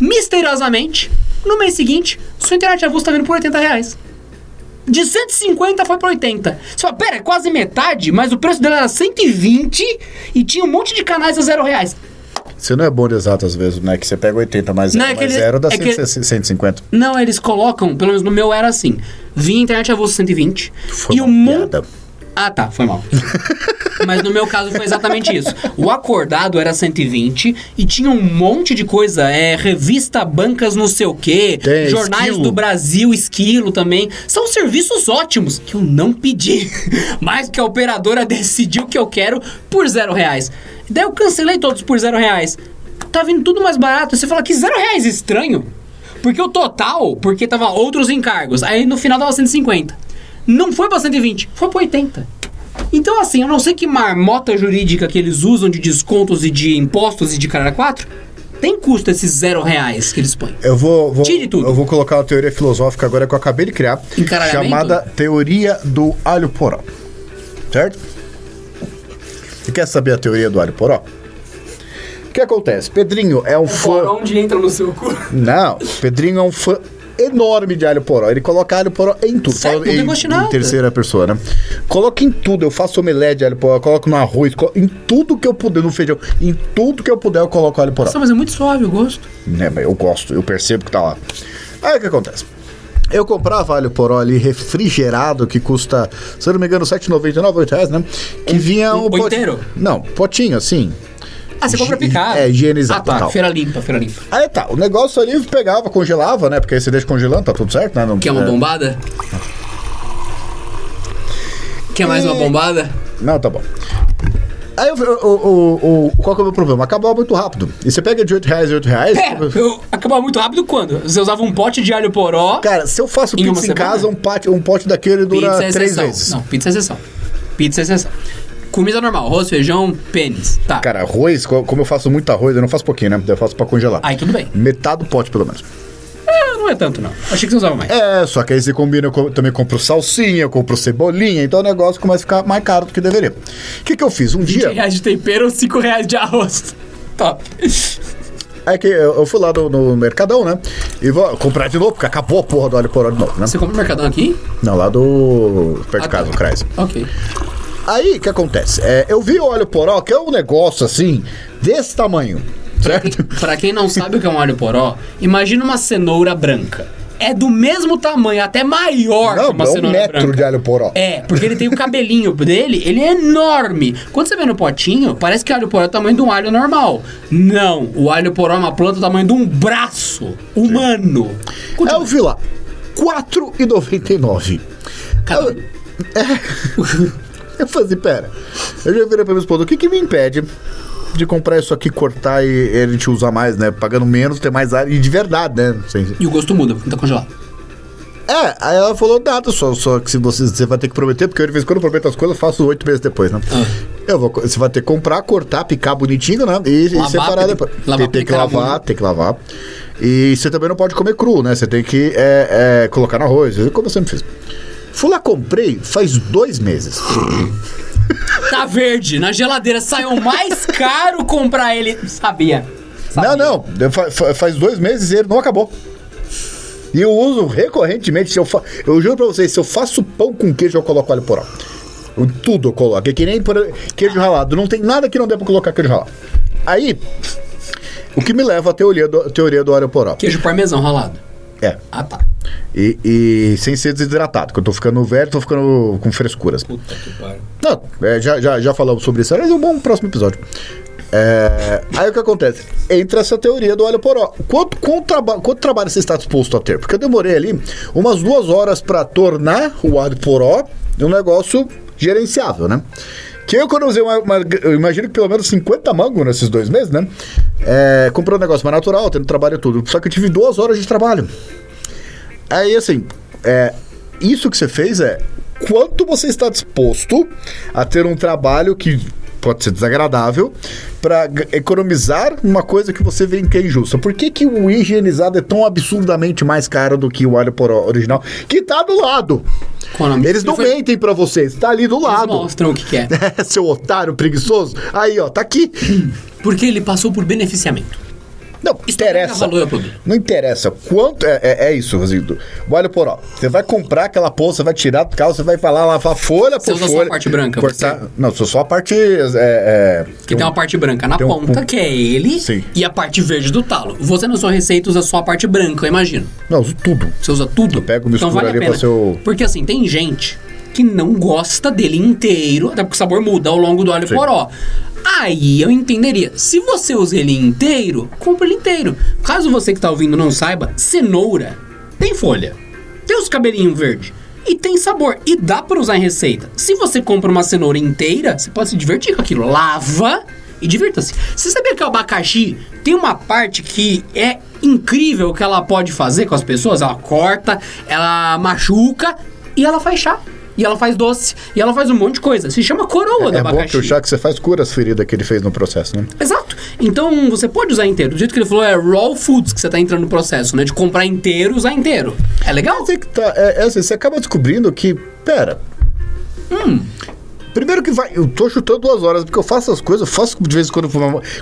Misteriosamente, no mês seguinte, sua internet avulsa tá vindo por 80 reais. De 150 foi pra 80. Você fala, pera, é quase metade, mas o preço dela era 120 e tinha um monte de canais a zero reais. Você não é bom de exato às vezes, né? Que você pega 80 mais Não, 0 é mais ele- 0 dá é que- 100, 150. Não, eles colocam, pelo menos no meu era assim. Vinha internet avulsa 120 Foi e um monte. Ah, tá, foi mal. Mas no meu caso foi exatamente isso. O acordado era 120 e tinha um monte de coisa, é, revista bancas não sei o quê, Tem, jornais Esquilo. do Brasil, esquilo também. São serviços ótimos que eu não pedi, mas que a operadora decidiu que eu quero por zero reais. Daí eu cancelei todos por zero reais. Tá vindo tudo mais barato. Você fala que zero reais estranho. Porque o total, porque tava outros encargos. Aí no final dava 150. Não foi pra 120, foi pra 80. Então, assim, eu não sei que marmota jurídica que eles usam de descontos e de impostos e de cara 4. Tem custo esses zero reais que eles põem. Eu vou, vou- Tire tudo. Eu vou colocar uma teoria filosófica agora que eu acabei de criar, chamada teoria do alho poró. Certo? Você quer saber a teoria do alho poró? O que acontece? Pedrinho é um fã. onde entra no seu cu. Não, Pedrinho é um fã enorme de alho poró. Ele coloca alho poró em tudo. Não tem em, em terceira pessoa, né? Coloca em tudo. Eu faço omelete de alho poró, coloco no arroz, colo- em tudo que eu puder, no feijão. Em tudo que eu puder, eu coloco alho poró. Nossa, mas é muito suave o gosto. Né, mas eu gosto, eu percebo que tá lá. Aí o que acontece? Eu comprava alho poró ali refrigerado, que custa, se eu não me engano, R$ 7,99, 8 reais, né? Que vinha um um pote- inteiro? Não, potinho assim. Ah, você compra picado. é, higienizado Ah, tá. tal. Feira limpa, feira limpa. Aí tá, o negócio ali pegava, congelava, né? Porque aí você deixa congelando, tá tudo certo, né? Não, Quer uma é, bombada? Quer mais uma É. bombada? Não, tá bom. Aí o, qual que é o meu problema? Acabava muito rápido. E você pega de 8 reais e 8 reais. Pera, eu acabava muito rápido quando? Você usava um pote de alho poró. Cara, se eu faço Em pizza em casa, um pote, um pote daquele dura Pizza é três exceção. vezes. Não, pizza é exceção. Pizza é exceção. Comida normal, arroz, feijão, pênis. Tá. Cara, arroz, co- como eu faço muito arroz, eu não faço pouquinho, né? Eu faço pra congelar. Aí tudo bem. Metade do pote, pelo menos. Ah, não é tanto, não. Achei que você usava mais. É, só que aí você combina, eu co- também compro salsinha, eu compro cebolinha, então o negócio começa a ficar mais caro do que deveria. O que que eu fiz? Um 20 dia, reais de tempero, 5 reais de arroz. Top. é que eu, fui lá no, no Mercadão, né? E vou comprar de novo, porque acabou a porra do alho poró de novo, né? Você compra no Mercadão aqui? Não, lá do... perto de Ah, casa, tá. no Crais. Ok. Aí, o que acontece? É, eu vi o óleo poró, que é um negócio assim, desse tamanho, certo? Pra quem não sabe o que é um alho poró, imagina uma cenoura branca. É do mesmo tamanho, até maior que Não, uma é um cenoura metro branca. de alho poró. É, porque ele tem o cabelinho dele, ele é enorme. Quando você vê no potinho, parece que o alho poró é o tamanho de um alho normal. Não, o alho poró é uma planta do tamanho de um braço humano. Continua. eu vi lá, R$ 4,99. Cada é, eu falei assim, pera. Eu já virei pra minha esposa, o que que me impede de comprar isso aqui, cortar e, e a gente usar mais, né? Pagando menos, ter mais área, e de verdade, né? Sem- E o gosto muda, porque tá congelado. É, aí ela falou, nada, só, só que se você, você vai ter que prometer, porque eu de vez em quando eu prometo as coisas, eu faço oito meses depois, né? Ah. Eu vou, você vai ter que comprar, cortar, picar bonitinho, né? E, e Lavar, separar tem- depois. lavar, tem, tem que picar lavar, mão. tem que lavar. E você também não pode comer cru, né? Você tem que é, é, colocar no arroz, como eu sempre fiz. Fui lá, comprei, faz dois meses. Tá verde, na geladeira. Saiu mais caro comprar ele. Sabia. Sabia. Não, não, faz dois meses e ele não acabou. E eu uso recorrentemente, se eu, fa- eu juro pra vocês, se eu faço pão com queijo, eu coloco alho poró. Eu- Tudo eu coloco, é que nem por- queijo ralado, não tem nada que não dê pra colocar queijo ralado. Aí, o que me leva à teoria do, teoria do alho poró. Queijo parmesão ralado. É, Ah, tá. E, e sem ser desidratado, que eu tô ficando velho, tô ficando com frescuras. Puta que pariu. Não, é, já, já, já falamos sobre isso, mas é um bom próximo episódio. É, aí o que acontece? Entra essa teoria do alho poró. Quanto, quanto, traba, quanto trabalho você está disposto a ter? Porque eu demorei ali umas duas horas para tornar o alho poró um negócio gerenciável, né? Que eu economizei uma, uma- eu imagino que pelo menos 50 mangos nesses dois meses, né? É, comprei um negócio mais natural, tendo trabalho e tudo. Só que eu tive duas horas de trabalho. Aí, assim, é, isso que você fez é quanto você está disposto a ter um trabalho que pode ser desagradável para economizar uma coisa que você vê que é injusta. Por que, que o higienizado é tão absurdamente mais caro do que o alho poró original? Que tá do lado. Nome? Eles não foi- mentem pra vocês, tá ali do Eles lado. mostram o que, que é. Seu otário preguiçoso. Aí, ó, tá aqui. Porque ele passou por beneficiamento. Não, Isso também interessa. valor. Não interessa quanto. É, é, é isso, Rosido. O alho poró. Você vai comprar aquela você vai tirar do carro, você vai falar, lavar folha Você por usa só folha. a parte branca, Cortar. você? Não, sou só a parte. É, é, Que tem uma parte branca na um- ponta, um- que é ele, Sim. e a parte verde do talo. Você na sua receita usa só a parte branca, eu imagino. Não, uso tudo. Você usa tudo. Eu pego, misturo então vale ali pra ser o- Porque assim, tem gente que não gosta dele inteiro, até porque o sabor muda ao longo do alho Sim. poró. Aí eu entenderia. Se você usa ele inteiro, compra ele inteiro. Caso você que tá ouvindo não saiba, cenoura tem folha. Tem os cabelinhos verdes. E tem sabor. E dá pra usar em receita. Se você compra uma cenoura inteira, você pode se divertir com aquilo. Lava e divirta-se. Você sabia que o abacaxi tem uma parte que é incrível que ela pode fazer com as pessoas? Ela corta, ela machuca e ela faz chá. E ela faz doce. E ela faz um monte de coisa. Se chama coroa do É bom abacaxi. que o chá que você faz cura as feridas que ele fez no processo, né? Exato. Então você pode usar inteiro. Do jeito que ele falou, é raw foods que você tá entrando no processo, né? De comprar inteiro, usar inteiro. É legal? Mas é que tá, é, é assim, você acaba descobrindo que, pera. Hum. Primeiro que vai, eu tô chutando duas horas, porque eu faço as coisas, eu faço de vez em quando.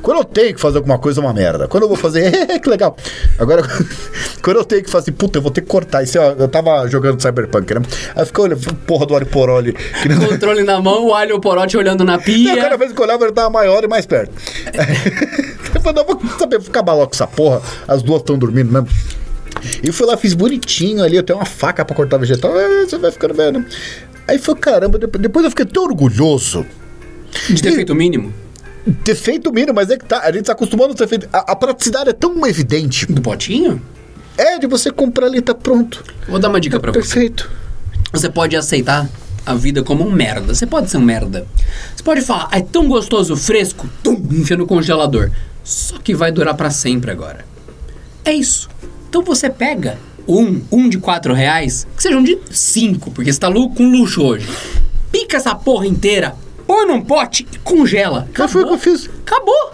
Quando eu tenho que fazer alguma coisa, é uma merda. Quando eu vou fazer, que legal. Agora, quando eu tenho que fazer, puta, eu vou ter que cortar. Isso, ó, eu tava jogando Cyberpunk, né? Aí eu fico olhando, porra do Poroli. Que não... Controle na mão, o alho porote olhando na Não, cada pia. vez que eu olhava, ele tava maior e mais perto. eu falei, não, vou saber, vou ficar maluco com essa porra. As duas estão dormindo mesmo. E fui lá, fiz bonitinho ali, eu tenho uma faca pra cortar vegetal. É, você vai ficando vendo. Aí foi, caramba, depois, eu fiquei tão orgulhoso De ter feito o mínimo. ter feito o mínimo, mas é que tá, a gente tá acostumado a ter feito. A, a praticidade é tão evidente. Do potinho? É, de você comprar ali, tá pronto. Vou dar uma dica pra você. Perfeito. Você pode aceitar a vida como um merda. Você pode ser um merda. Você pode falar, é tão gostoso, fresco, tum, enfia no congelador. Só que vai durar pra sempre agora. É isso. Então você pega um, um de quatro reais, que seja um de cinco, porque você tá com luxo hoje. Pica essa porra inteira, põe num pote e congela. Já foi o que eu fiz. Acabou.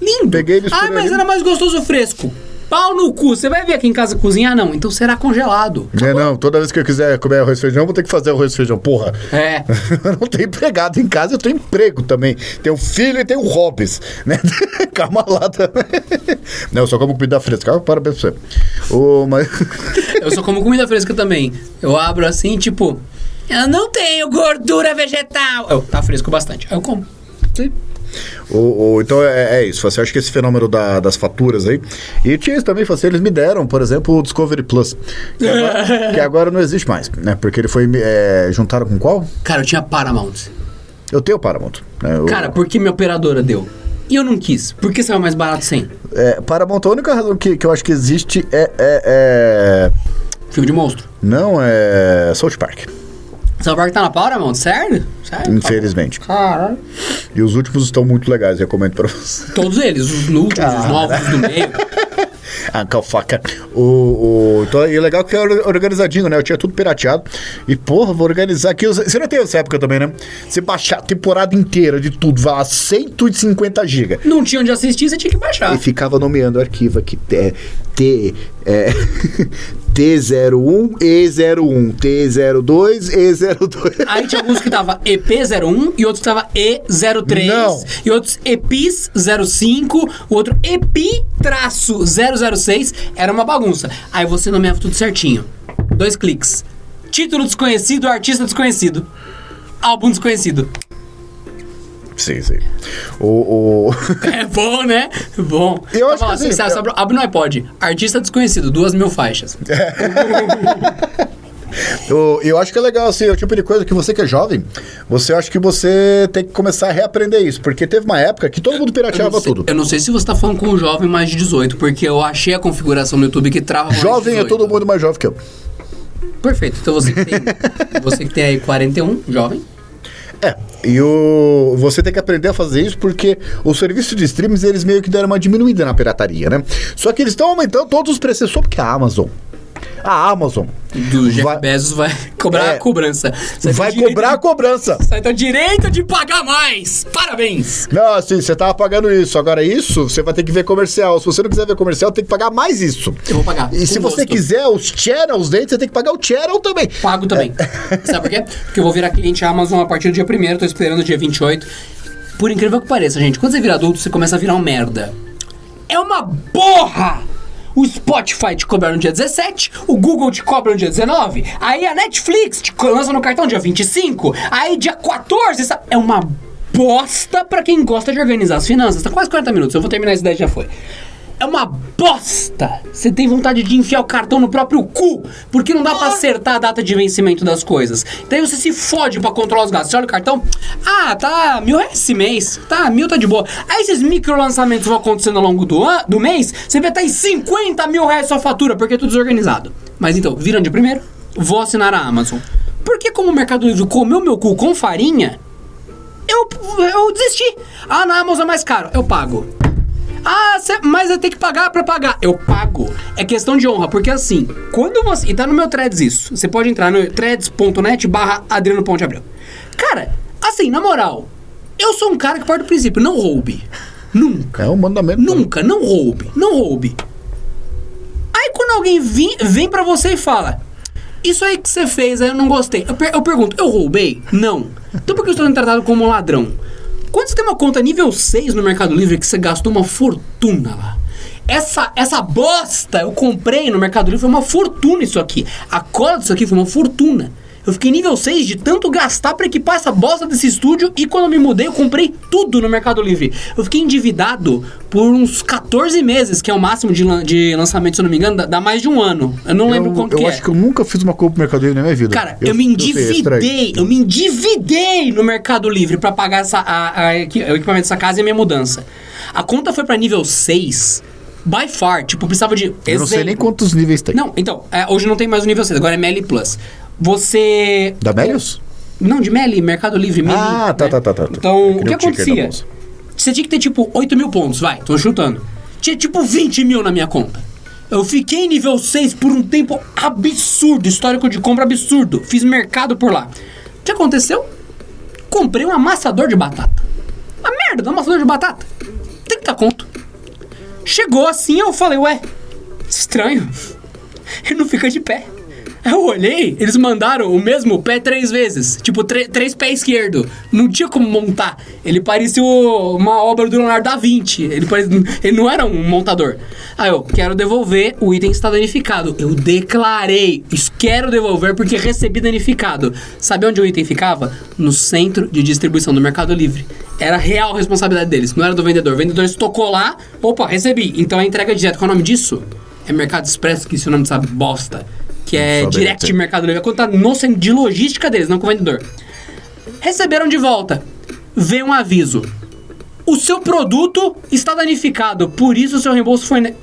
Lindo. Peguei e misturei Ah, mas era mais gostoso fresco. Pau no cu. Você vai vir aqui em casa cozinhar? Não. Então será congelado. É, não, toda vez que eu quiser comer arroz e feijão, eu vou ter que fazer arroz e feijão, porra. É. Eu não tenho empregado em casa, eu tenho emprego também. Tenho filho e tenho hobbies, né? Calma lá também. Não, eu só como comida fresca. Parabéns pra você. O, mas... Eu só como comida fresca também. Eu abro assim, tipo, eu não tenho gordura vegetal. Eu, tá fresco bastante. Aí eu como. Sim. O, então é, é isso. Você acha que esse fenômeno da- das faturas aí. E tinha isso também, assim, eles me deram, por exemplo, o Discovery Plus. Que agora, que agora não existe mais, né? Porque ele foi. É, juntaram com qual? Cara, eu tinha Paramount. Eu tenho Paramount. Né? O- Cara, por que minha operadora deu? E eu não quis. Por que saiu mais barato sem? é, Paramount, a única razão que, que eu acho que existe é- é- é Filme de monstro. Não é South Park, South Park tá na Paramount? Sério? Sério? infelizmente. Caralho. E os últimos estão muito legais, recomendo pra você. Todos eles, os últimos, os novos, os do meio. Ah, calfaca. O, o, então, e é legal que é or- organizadinho, né? Eu tinha tudo pirateado. E, porra, vou organizar aqui. Você não teve essa época também, né? Você baixar a temporada inteira de tudo, vai a 150 GB. Não tinha onde assistir, você tinha que baixar. E ficava nomeando o arquivo aqui. É, T. É, T01, E01, T02, E02. Aí tinha alguns que tava EP01 e outros que tava E03. Não. E outros EPIS 05, o outro EPI-006. Era uma bagunça. Aí você nomeava tudo certinho. Dois cliques. Título desconhecido, artista desconhecido. Álbum desconhecido. Sim, sim. O. o... É bom, né? Bom. Eu acho Tava lá, que assim, eu- abre, abre no iPod. Artista desconhecido, duas mil faixas. Eu, eu acho que é legal, assim, é o tipo de coisa que você que é jovem, você acha que você tem que começar a reaprender isso. Porque teve uma época que todo mundo Eu pirateava sei, tudo. eu não sei se você tá falando com um jovem mais de 18, porque eu achei a configuração no YouTube que trava mais Jovem é 18. todo mundo mais jovem que eu. Perfeito. Então você que tem, você que tem aí 41, jovem. É, e o, você tem que aprender a fazer isso porque os serviços de streams, eles meio que deram uma diminuída na pirataria, né? Só que eles estão aumentando todos os preços, só porque a Amazon. A Amazon Do Jeff vai, Bezos vai cobrar É. a cobrança. Você vai cobrar a cobrança. Você tem o direito de pagar mais. Parabéns. Não, assim, você tava pagando isso. Agora, isso você vai ter que ver comercial. Se você não quiser ver comercial, tem que pagar mais isso. Eu vou pagar. E se você gosto. quiser os channels dentro, você tem que pagar o channel também. Pago também. Sabe por quê? Porque eu vou virar cliente Amazon a partir do dia 1 tô esperando o dia 28. Por incrível que pareça, gente, quando você vira adulto, você começa a virar um merda. É uma porra! O Spotify te cobra no dia 17, o Google te cobra no dia 19, aí a Netflix te lança no cartão dia 25, aí dia 14, sabe? É uma bosta pra quem gosta de organizar as finanças. Tá quase 40 minutos, eu vou terminar essa ideia já foi. É uma bosta. Você tem vontade de enfiar o cartão no próprio cu, porque não dá pra acertar a data de vencimento das coisas. Daí você se fode pra controlar os gastos. Você olha o cartão, ah, tá mil reais esse mês, tá, mil tá de boa. Aí esses micro lançamentos vão acontecendo ao longo do, an do mês, você vê tá em 50 mil reais sua fatura, porque é tudo desorganizado. Mas então, viram de primeiro, vou assinar a Amazon. Porque como o Mercado Livre comeu meu cu com farinha, eu, eu desisti. Ah, na Amazon é mais caro, eu pago. Ah, cê, mas eu tenho que pagar pra pagar. Eu pago. É questão de honra, porque assim, quando você. E tá no meu threads isso. Você pode entrar no threads.net barra Adriano Ponte Abreu. Cara, assim, na moral, eu sou um cara que parte do princípio, não roube. Nunca. É um mandamento. Nunca, não roube. Não roube. Aí quando alguém vem, vem pra você e fala. Isso aí que você fez, aí eu não gostei. Eu, per eu pergunto, eu roubei? Não. Então por que eu estou sendo tratado como um ladrão? Quando você tem uma conta nível 6 no Mercado Livre que você gastou uma fortuna lá. Essa, essa bosta eu comprei no Mercado Livre foi uma fortuna isso aqui. A cola disso aqui foi uma fortuna. Eu fiquei nível 6 de tanto gastar pra equipar essa bosta desse estúdio e quando eu me mudei eu comprei tudo no Mercado Livre. Eu fiquei endividado por uns 14 meses, que é o máximo de, lan de lançamento, se eu não me engano, dá, mais de um ano. Eu não Eu, lembro quanto eu que acho é. que eu nunca fiz uma compra no Mercado Livre na minha vida. Cara, eu, me sei, é endividei, eu me endividei no Mercado Livre pra pagar essa, a- a equi- o equipamento dessa casa e a minha mudança. A conta foi pra nível 6, by far, tipo, precisava de. Eu não sei nem quantos níveis tem. Não, então, é, hoje não tem mais o nível 6, agora é Meli Plus. Você. Da Melius? Não, de Meli, Mercado Livre, Meli. Ah, tá, né? tá, tá, tá, tá. Então, Eu o que acontecia? Você tinha que ter tipo 8 mil pontos, vai, tô chutando. Tinha tipo 20 mil na minha conta. Eu fiquei em nível 6 por um tempo absurdo, histórico de compra absurdo. Fiz mercado por lá. O que aconteceu? Comprei um amassador de batata. Uma merda, um amassador de batata. 30 conto. Chegou assim, eu falei, ué, estranho. Ele não fica de pé. Eu olhei, eles mandaram o mesmo pé três vezes. Tipo, três pés esquerdo. Não tinha como montar. Ele parecia o- uma obra do Leonardo da Vinci. Ele, parecia, ele não era um montador. Aí eu, quero devolver, o item está danificado. Eu declarei, quero devolver porque recebi danificado. Sabe onde o item ficava? No centro de distribuição do Mercado Livre. Era real responsabilidade deles, não era do vendedor. O vendedor estocou lá, opa, recebi. Então a entrega direta, qual é o nome disso? É Mercado Expresso, que esse nome sabe bosta. Que é Só direct ter. Mercado Livre. É quando tá no centro de logística deles, não com o vendedor. Receberam de volta. Veio um aviso. O seu produto está danificado, por isso o seu reembolso foi. ne-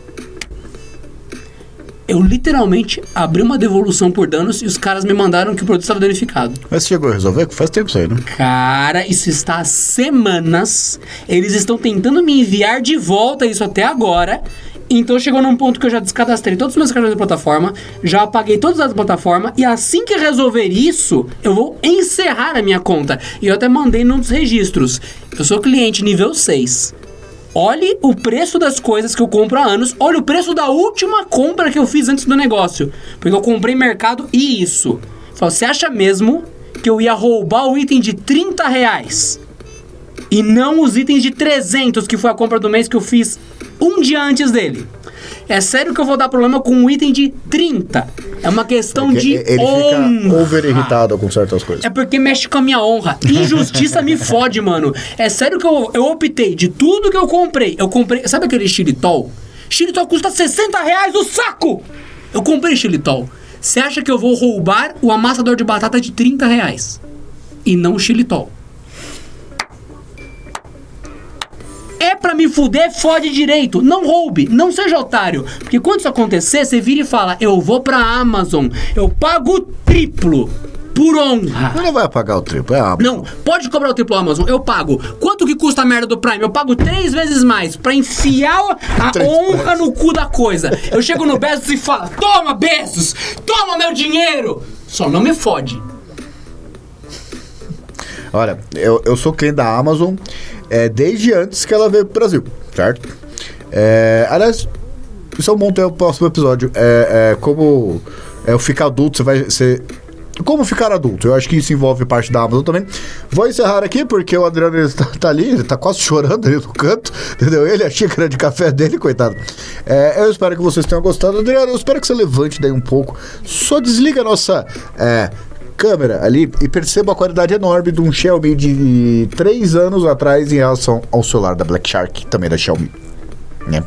Eu literalmente abri uma devolução por danos e os caras me mandaram que o produto estava danificado. Mas você chegou a resolver? Faz tempo isso aí, né? Cara, isso está há semanas. Eles estão tentando me enviar de volta isso até agora. Então chegou num ponto que eu já descadastrei todos os meus cartões da plataforma, já apaguei todos os dados da plataforma e assim que resolver isso, eu vou encerrar a minha conta. E eu até mandei num dos registros. Eu sou cliente nível 6. Olhe o preço das coisas que eu compro há anos. Olha o preço da última compra que eu fiz antes do negócio. Porque eu comprei mercado e isso. Você acha mesmo que eu ia roubar o item de 30 reais? E não os itens de 300, que foi a compra do mês que eu fiz um dia antes dele. É sério que eu vou dar problema com um item de 30. É uma questão Porque de ele honra. fica over irritado com certas coisas. É porque mexe com a minha honra. Injustiça me fode, mano. É sério que eu, eu optei de tudo que eu comprei. Eu comprei. Sabe aquele xilitol? Xilitol custa 60 reais o saco! Eu comprei xilitol. Você acha que eu vou roubar o amassador de batata de 30 reais? E não o xilitol. Pra me fuder, fode direito. Não roube, não seja otário. Porque quando isso acontecer, você vira e fala: Eu vou pra Amazon, eu pago o triplo por honra. Ele não vai pagar o triplo, é a Não, pode cobrar o triplo Amazon, eu pago. Quanto que custa a merda do Prime? Eu pago três vezes mais pra enfiar a Três honra no cu da coisa. Eu chego no Bezos e falo: Toma, Bezos! Toma meu dinheiro! Só não me fode. Olha, eu, eu sou cliente da Amazon é, desde antes que ela veio pro Brasil, certo? É, aliás, isso é um bom tema pro próximo episódio. É, é como é, o ficar adulto, você vai ser. Como ficar adulto? Eu acho que isso envolve parte da Amazon também. Vou encerrar aqui porque o Adriano ele tá, ali, ele tá quase chorando ali no canto, entendeu? Ele, a xícara de café dele, coitado. É, eu espero que vocês tenham gostado. Adriano, eu espero que você levante daí um pouco. Só desliga a nossa. é, câmera ali e perceba a qualidade enorme de um Xiaomi de 3 anos atrás em relação ao celular da Black Shark, também da Xiaomi. Né?